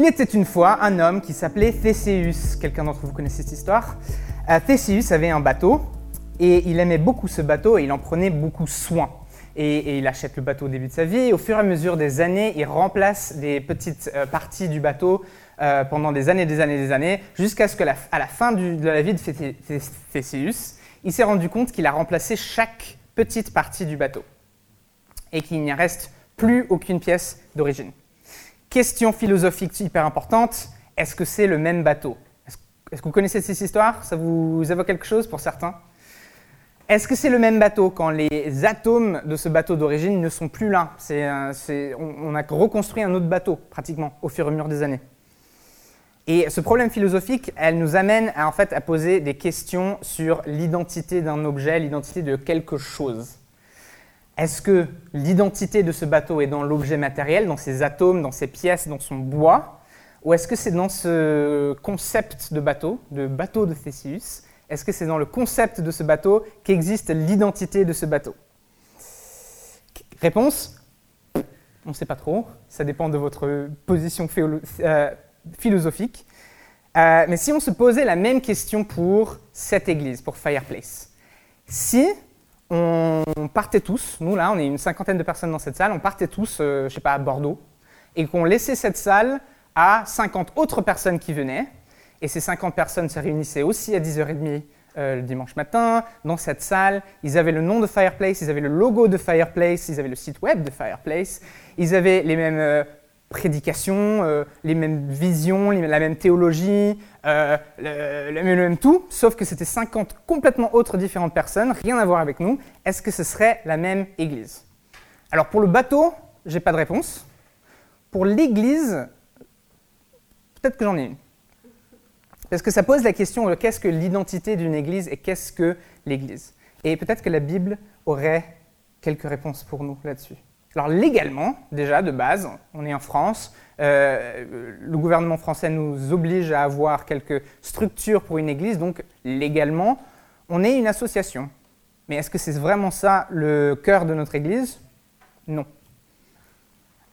Il était une fois un homme qui s'appelait Théséus. Quelqu'un d'entre vous connaissez cette histoire? Euh, Théséus avait un bateau et il aimait beaucoup ce bateau et il en prenait beaucoup soin. Et, il achète le bateau au début de sa vie et au fur et à mesure des années, il remplace des petites euh, parties du bateau euh, pendant des années, des années, des années, jusqu'à ce qu'à la, la fin de la vie de Théséus, il s'est rendu compte qu'il a remplacé chaque petite partie du bateau et qu'il n'y reste plus aucune pièce d'origine. Question philosophique hyper importante, est-ce que c'est le même bateau? Est-ce que vous connaissez cette histoire? Ça vous évoque quelque chose pour certains? Est-ce que c'est le même bateau quand les atomes de ce bateau d'origine ne sont plus là? On, a reconstruit un autre bateau pratiquement au fur et à mesure des années. Et ce problème philosophique, elle nous amène à, en fait, à poser des questions sur l'identité d'un objet, l'identité de quelque chose. Est-ce que l'identité de ce bateau est dans l'objet matériel, dans ses atomes, dans ses pièces, dans son bois? Ou est-ce que c'est dans ce concept de bateau, de bateau de Theseus? Est-ce que c'est dans le concept de ce bateau qu'existe l'identité de ce bateau? Réponse? On ne sait pas trop. Ça dépend de votre position euh, philosophique. Euh, mais si on se posait la même question pour cette église, pour Fireplace, si on partait tous, nous là, on est une cinquantaine de personnes dans cette salle, on partait tous, euh, je sais pas, à Bordeaux, et qu'on laissait cette salle à 50 autres personnes qui venaient, et ces 50 personnes se réunissaient aussi à 10h30 euh, le dimanche matin, dans cette salle. Ils avaient le nom de Fireplace, ils avaient le logo de Fireplace, ils avaient le site web de Fireplace, ils avaient les mêmes euh, prédications, les mêmes visions, la même théologie, euh, le, même tout, sauf que c'était 50 complètement autres différentes personnes, rien à voir avec nous. Est-ce que ce serait la même église? Alors pour le bateau, j'ai pas de réponse. Pour l'église, peut-être que j'en ai une. Parce que ça pose la question de qu'est-ce que l'identité d'une église et qu'est-ce que l'église. Et peut-être que la Bible aurait quelques réponses pour nous là-dessus. Alors légalement, déjà de base, on est en France, euh, le gouvernement français nous oblige à avoir quelques structures pour une église, donc légalement, on est une association. Mais est-ce que c'est vraiment ça le cœur de notre église? Non.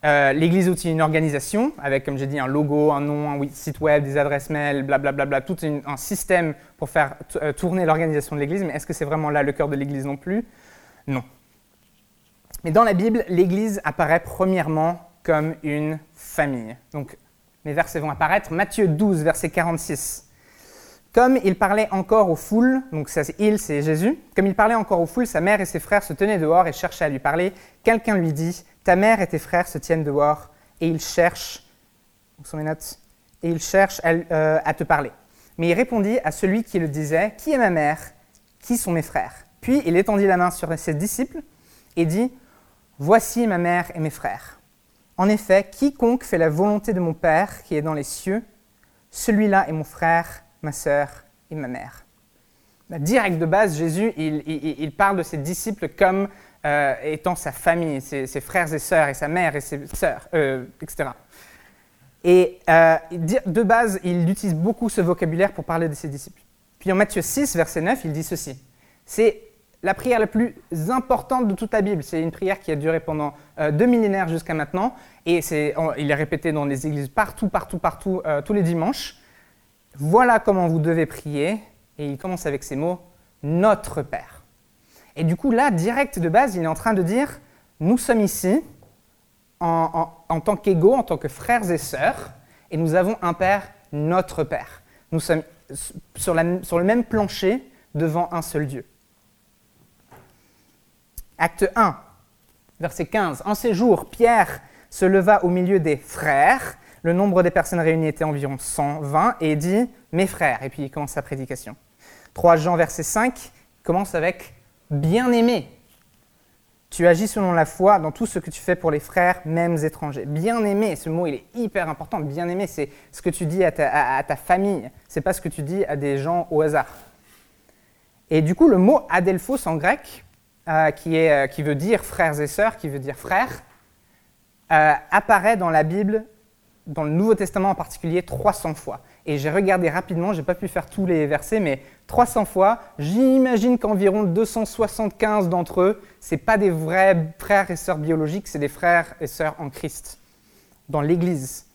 Euh, l'église est aussi une organisation avec, comme j'ai dit, un logo, un nom, un site web, des adresses mail, blablabla, bla, bla, tout un système pour faire euh, tourner l'organisation de l'église. Mais est-ce que c'est vraiment là le cœur de l'église non plus? Non. Mais dans la Bible, l'Église apparaît premièrement comme une famille. Donc, mes versets vont apparaître. Matthieu 12, verset 46. Comme il parlait encore aux foules, donc ça, il, c'est Jésus, comme il parlait encore aux foules, sa mère et ses frères se tenaient dehors et cherchaient à lui parler. Quelqu'un lui dit Ta mère et tes frères se tiennent dehors et ils cherchent, sont mes notes, et ils cherchent euh, à te parler. Mais il répondit à celui qui le disait Qui est ma mère? Qui sont mes frères? Puis il étendit la main sur ses disciples et dit Voici ma mère et mes frères. En effet, quiconque fait la volonté de mon Père qui est dans les cieux, celui-là est mon frère, ma sœur et ma mère. Direct de base, Jésus, il, parle de ses disciples comme euh, étant sa famille, ses, frères et sœurs, et sa mère et ses sœurs, euh, etc. Et euh, de base, il utilise beaucoup ce vocabulaire pour parler de ses disciples. Puis en Matthieu 6, verset 9, il dit ceci. C'est la prière la plus importante de toute la Bible. C'est une prière qui a duré pendant euh, deux millénaires jusqu'à maintenant, et il est répété dans les églises partout, partout, partout, euh, tous les dimanches. Voilà comment vous devez prier, et il commence avec ces mots, Notre Père. Et du coup, là, direct de base, il est en train de dire, nous sommes ici en, tant qu'égaux, en tant que frères et sœurs, et nous avons un Père, notre Père. Nous sommes sur le même plancher devant un seul Dieu. Acte 1, verset 15. En ces jours, Pierre se leva au milieu des frères. Le nombre des personnes réunies était environ 120 et dit Mes frères. Et puis il commence sa prédication. 3 Jean, verset 5, commence avec Bien-aimé. Tu agis selon la foi dans tout ce que tu fais pour les frères, mêmes étrangers. Bien-aimé, ce mot il est hyper important. Bien-aimé, c'est ce que tu dis à ta, à, ta famille. C'est pas ce que tu dis à des gens au hasard. Et du coup, le mot adelphos en grec, euh, euh, qui, veut dire frères et sœurs, qui veut dire frères, euh, apparaît dans la Bible, dans le Nouveau Testament en particulier, 300 fois. Et j'ai regardé rapidement, je n'ai pas pu faire tous les versets, mais 300 fois, j'imagine qu'environ 275 d'entre eux, ce pas des vrais frères et sœurs biologiques, c'est des frères et sœurs en Christ, dans l'Église.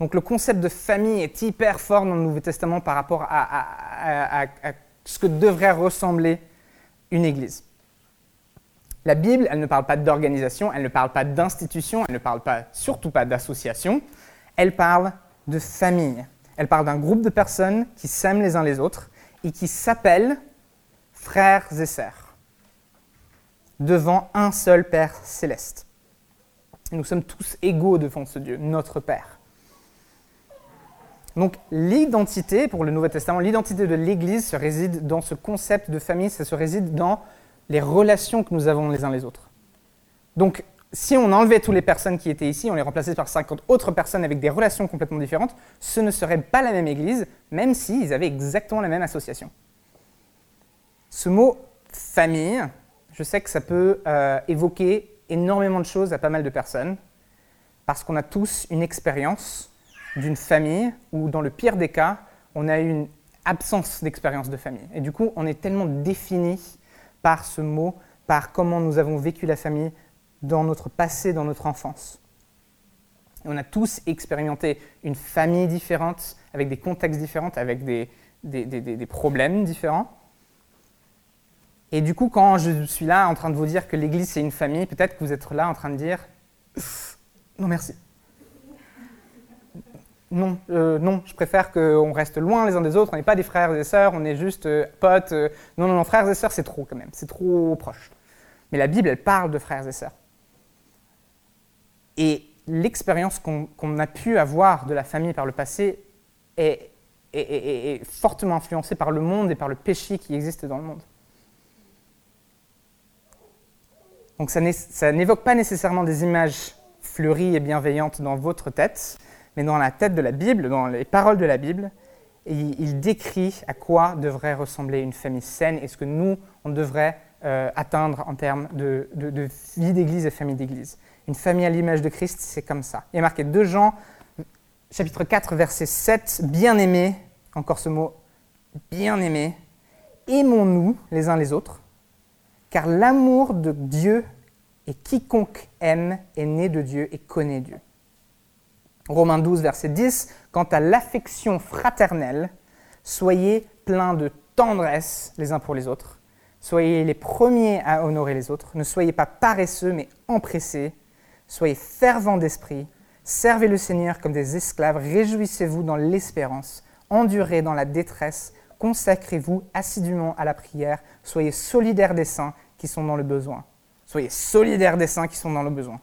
Donc le concept de famille est hyper fort dans le Nouveau Testament par rapport à, ce que devrait ressembler une Église. La Bible, elle ne parle pas d'organisation, elle ne parle pas d'institution, elle ne parle pas, surtout pas d'association, elle parle de famille. Elle parle d'un groupe de personnes qui s'aiment les uns les autres et qui s'appellent frères et sœurs devant un seul Père céleste. nous sommes tous égaux devant ce Dieu, notre Père. Donc l'identité, pour le Nouveau Testament, l'identité de l'Église se réside dans ce concept de famille, ça se réside dans les relations que nous avons les uns les autres. Donc si on enlevait toutes les personnes qui étaient ici, on les remplaçait par 50 autres personnes avec des relations complètement différentes, ce ne serait pas la même Église, même s'ils avaient exactement la même association. Ce mot famille, je sais que ça peut euh, évoquer énormément de choses à pas mal de personnes, parce qu'on a tous une expérience d'une famille où, dans le pire des cas, on a une absence d'expérience de famille. Et du coup, on est tellement défini par ce mot, par comment nous avons vécu la famille dans notre passé, dans notre enfance. on a tous expérimenté une famille différente, avec des contextes différents, avec des, des problèmes différents. Et du coup, quand je suis là en train de vous dire que l'Église c'est une famille, peut-être que vous êtes là en train de dire non merci. Non, euh, non, je préfère qu'on reste loin les uns des autres, on n'est pas des frères et sœurs, on est juste euh, potes. Euh. non, non, non, frères et sœurs c'est trop quand même, c'est trop proche. Mais la Bible, elle parle de frères et sœurs. Et l'expérience qu'on a pu avoir de la famille par le passé est fortement influencée par le monde et par le péché qui existe dans le monde. Donc ça n'évoque pas nécessairement des images fleuries et bienveillantes dans votre tête, mais dans la tête de la Bible, dans les paroles de la Bible, il, décrit à quoi devrait ressembler une famille saine et ce que nous, on devrait euh, atteindre en termes de, vie d'église et famille d'église. Une famille à l'image de Christ, c'est comme ça. Il est marqué 2 Jean, chapitre 4, verset 7, bien-aimés, encore ce mot, bien-aimés, aimons-nous les uns les autres car l'amour de Dieu et quiconque aime est né de Dieu et connaît Dieu. Romains 12, verset 10, quant à l'affection fraternelle, soyez pleins de tendresse les uns pour les autres, soyez les premiers à honorer les autres, ne soyez pas paresseux mais empressés, soyez fervents d'esprit, servez le Seigneur comme des esclaves, réjouissez-vous dans l'espérance, endurez dans la détresse, consacrez-vous assidûment à la prière, soyez solidaires des saints qui sont dans le besoin. Soyez solidaires des saints qui sont dans le besoin.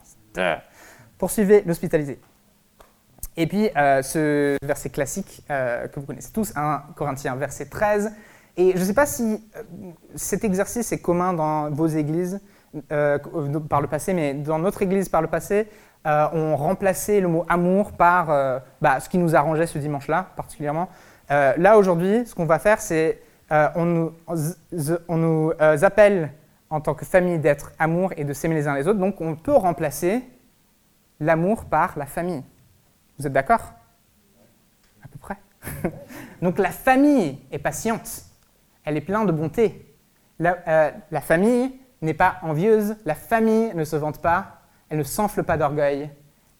Poursuivez l'hospitalité. Et puis, euh, ce verset classique euh, que vous connaissez tous, 1 Corinthiens, verset 13. Et je ne sais pas si euh, cet exercice est commun dans vos églises par le passé, mais dans notre église par le passé, on remplaçait le mot amour par bah, ce qui nous arrangeait ce dimanche-là, particulièrement. là, aujourd'hui, ce qu'on va faire, c'est on on nous appelle en tant que famille d'être amour et de s'aimer les uns les autres. Donc on peut remplacer l'amour par la famille. Vous êtes d'accord? À peu près. Donc la famille est patiente, elle est pleine de bonté. La, euh, la famille n'est pas envieuse, la famille ne se vante pas, elle ne s'enfle pas d'orgueil,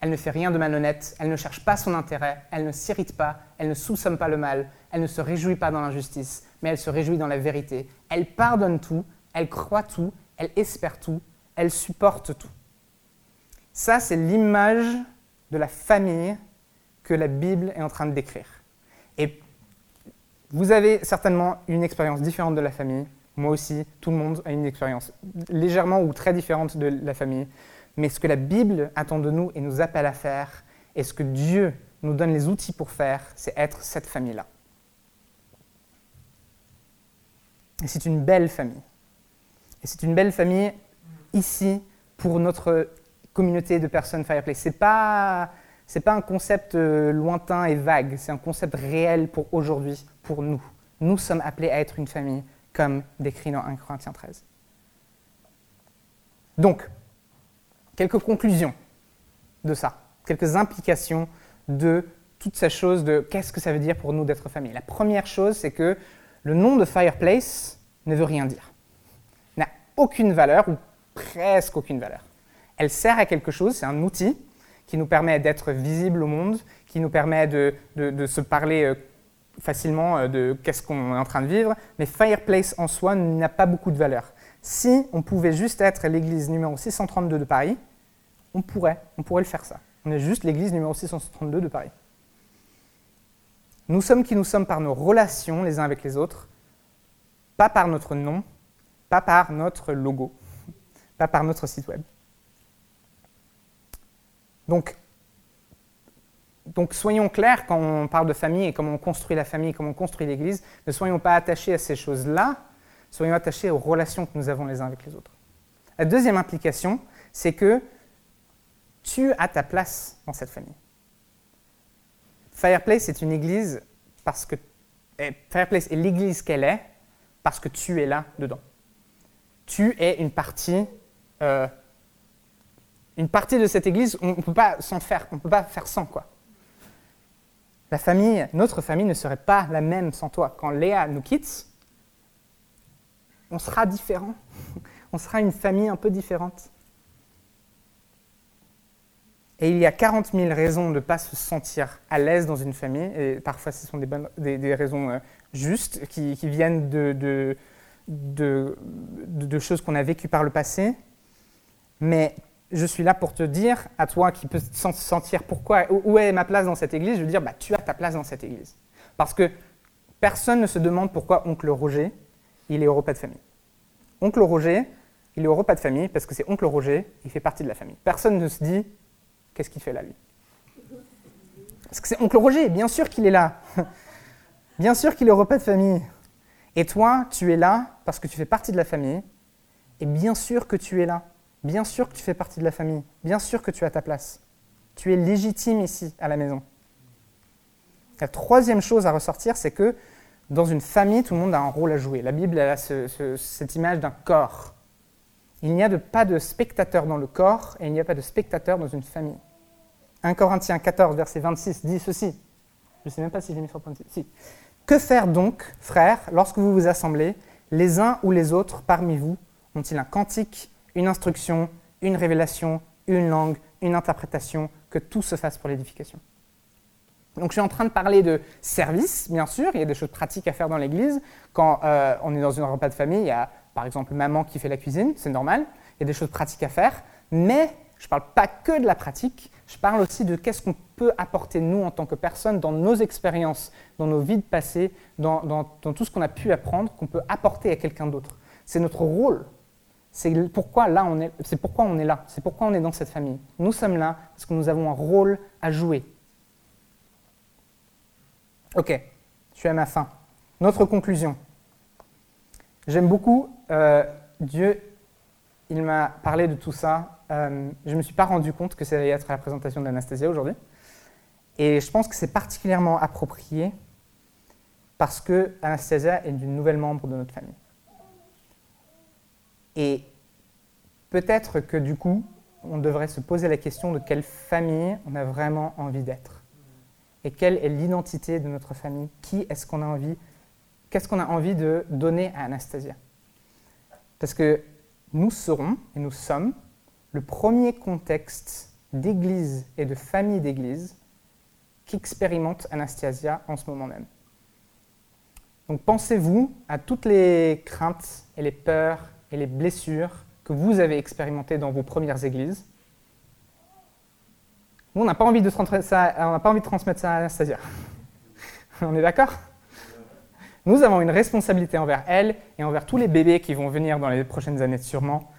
elle ne fait rien de malhonnête, elle ne cherche pas son intérêt, elle ne s'irrite pas, elle ne sous-somme pas le mal, elle ne se réjouit pas dans l'injustice, mais elle se réjouit dans la vérité. Elle pardonne tout, elle croit tout, elle espère tout, elle supporte tout. Ça, c'est l'image de la famille que la Bible est en train de décrire. Et vous avez certainement une expérience différente de la famille. Moi aussi, tout le monde a une expérience légèrement ou très différente de la famille. Mais ce que la Bible attend de nous et nous appelle à faire, et ce que Dieu nous donne les outils pour faire, c'est être cette famille-là. Et c'est une belle famille. Et c'est une belle famille ici pour notre communauté de personnes Fireplace. Ce n'est pas, un concept euh, lointain et vague, c'est un concept réel pour aujourd'hui, pour nous. Nous sommes appelés à être une famille, comme décrit dans 1 Corinthiens 13. Donc, quelques conclusions de ça, quelques implications de toutes ces choses de qu'est-ce que ça veut dire pour nous d'être famille. La première chose, c'est que le nom de Fireplace ne veut rien dire aucune valeur ou presque aucune valeur. Elle sert à quelque chose, c'est un outil qui nous permet d'être visible au monde, qui nous permet de, se parler euh, facilement euh, de qu'est-ce qu'on est en train de vivre, mais Fireplace en soi n'a pas beaucoup de valeur. Si on pouvait juste être l'église numéro 632 de Paris, on pourrait, on pourrait le faire ça. On est juste l'église numéro 632 de Paris. Nous sommes qui nous sommes par nos relations les uns avec les autres, pas par notre nom, pas par notre logo, pas par notre site web. Donc, donc soyons clairs quand on parle de famille et comment on construit la famille, comment on construit l'Église, ne soyons pas attachés à ces choses-là, soyons attachés aux relations que nous avons les uns avec les autres. La deuxième implication, c'est que tu as ta place dans cette famille. Fireplace est une église parce que eh, Fireplace est l'église qu'elle est parce que tu es là dedans. Tu es une partie euh, une partie de cette église, on ne peut pas s'en faire, on ne peut pas faire sans quoi. La famille, notre famille ne serait pas la même sans toi. Quand Léa nous quitte, on sera différent. On sera une famille un peu différente. Et il y a 40 000 raisons de ne pas se sentir à l'aise dans une famille, et parfois ce sont des, raisons euh, justes qui, viennent de, de choses qu'on a vécues par le passé. Mais je suis là pour te dire, à toi qui peux se sentir pourquoi, où est ma place dans cette église, je veux dire, bah, tu as ta place dans cette église. Parce que personne ne se demande pourquoi oncle Roger, il est au repas de famille. Oncle Roger, il est au repas de famille parce que c'est oncle Roger, il fait partie de la famille. Personne ne se dit, qu'est-ce qu'il fait là, lui? Parce que c'est oncle Roger, bien sûr qu'il est là. bien sûr qu'il est au repas de famille. Et toi, tu es là parce que tu fais partie de la famille, et bien sûr que tu es là Bien sûr que tu fais partie de la famille, bien sûr que tu as ta place. Tu es légitime ici, à la maison. La troisième chose à ressortir, c'est que dans une famille, tout le monde a un rôle à jouer. La Bible a cette image d'un corps. Il n'y a pas de spectateur dans le corps et il n'y a pas de spectateur dans une famille. 1 Corinthiens 14, verset 26 dit ceci. Je ne sais même pas si j'ai mis sur point de... Que faire donc, frères, lorsque vous vous assemblez, les uns ou les autres parmi vous ont-ils un cantique une instruction, une révélation, une langue, une interprétation, que tout se fasse pour l'édification. Donc je suis en train de parler de service, bien sûr, il y a des choses pratiques à faire dans l'église. Quand euh, on est dans un repas de famille, il y a par exemple maman qui fait la cuisine, c'est normal, il y a des choses pratiques à faire, mais je ne parle pas que de la pratique, je parle aussi de qu'est-ce qu'on peut apporter nous en tant que personne dans nos expériences, dans nos vies de passé, dans, dans tout ce qu'on a pu apprendre, qu'on peut apporter à quelqu'un d'autre. C'est notre rôle c'est pourquoi, là, on est, c'est pourquoi on est là, c'est pourquoi on est dans cette famille. Nous sommes là parce que nous avons un rôle à jouer. Ok, je suis à ma fin. Notre conclusion. J'aime beaucoup, euh, Dieu, il m'a parlé de tout ça. Euh, je ne me suis pas rendu compte que ça allait être la présentation d'Anastasia aujourd'hui. Et je pense que c'est particulièrement approprié parce que Anastasia est une nouvelle membre de notre famille. Et peut-être que du coup, on devrait se poser la question de quelle famille on a vraiment envie d'être. Et quelle est l'identité de notre famille? Qui est-ce qu'on a envie? Qu'est-ce qu'on a envie de donner à Anastasia? Parce que nous serons et nous sommes le premier contexte d'église et de famille d'église qu'expérimente Anastasia en ce moment même. Donc pensez-vous à toutes les craintes et les peurs et les blessures que vous avez expérimentées dans vos premières églises. Nous, on n'a pas, envie de pas envie de transmettre ça à Anastasia. on est d'accord? Nous avons une responsabilité envers elle et envers tous les bébés qui vont venir dans les prochaines années sûrement.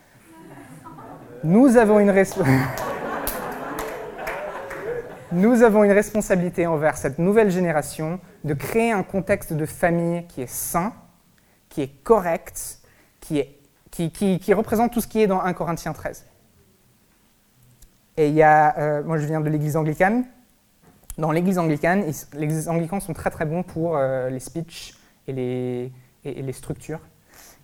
Nous avons une responsabilité envers cette nouvelle génération de créer un contexte de famille qui est sain, qui est correct, qui est qui, représente tout ce qui est dans 1 Corinthiens 13. Et il y a, euh, moi je viens de l'église anglicane. Dans l'église anglicane, les anglicans sont très très bons pour euh, les speeches et les, structures.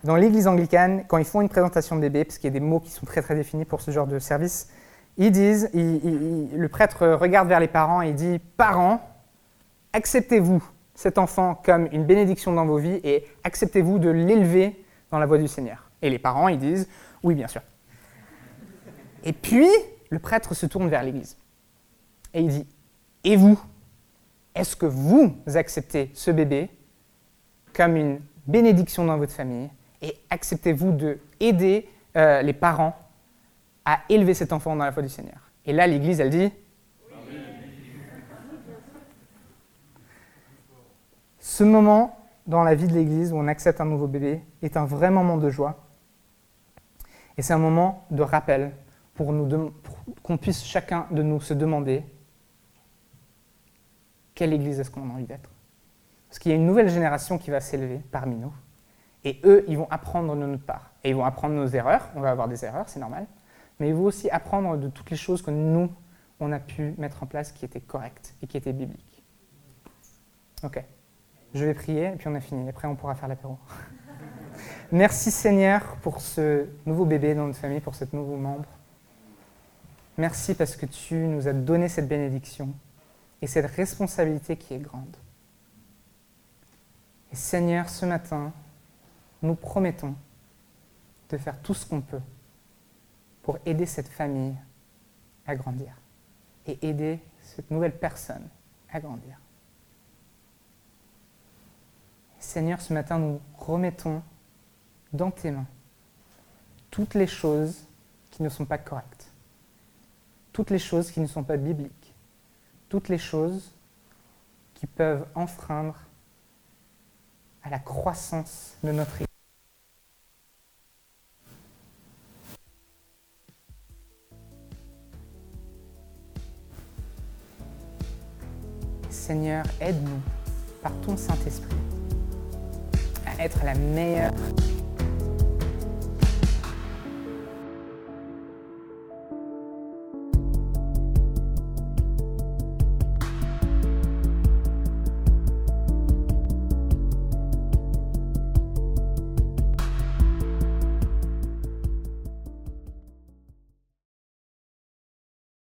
Dans l'église anglicane, quand ils font une présentation de bébé, parce qu'il y a des mots qui sont très très définis pour ce genre de service, ils disent, le prêtre regarde vers les parents et il dit Parents, acceptez-vous cet enfant comme une bénédiction dans vos vies et acceptez-vous de l'élever dans la voie du Seigneur. Et les parents, ils disent oui, bien sûr. Et puis, le prêtre se tourne vers l'Église. Et il dit, et vous Est-ce que vous acceptez ce bébé comme une bénédiction dans votre famille et acceptez-vous de aider euh, les parents à élever cet enfant dans la foi du Seigneur? Et là, l'Église, elle dit Ce moment dans la vie de l'Église où on accepte un nouveau bébé est un vrai moment de joie. Et c'est un moment de rappel pour, qu'on puisse chacun de nous se demander quelle Église est-ce qu'on a envie d'être. Parce qu'il y a une nouvelle génération qui va s'élever parmi nous. Et eux, ils vont apprendre de notre part. Et ils vont apprendre nos erreurs. On va avoir des erreurs, c'est normal. Mais ils vont aussi apprendre de toutes les choses que nous, on a pu mettre en place qui étaient correctes et qui étaient bibliques. Ok. Je vais prier et puis on a fini. Après, on pourra faire l'apéro. Merci Seigneur pour ce nouveau bébé dans notre famille, pour ce nouveau membre. Merci parce que tu nous as donné cette bénédiction et cette responsabilité qui est grande. Et Seigneur, ce matin, nous promettons de faire tout ce qu'on peut pour aider cette famille à grandir et aider cette nouvelle personne à grandir. Seigneur, ce matin, nous remettons dans tes mains toutes les choses qui ne sont pas correctes, toutes les choses qui ne sont pas bibliques, toutes les choses qui peuvent enfreindre à la croissance de notre Église. Seigneur, aide-nous par ton Saint-Esprit à être la meilleure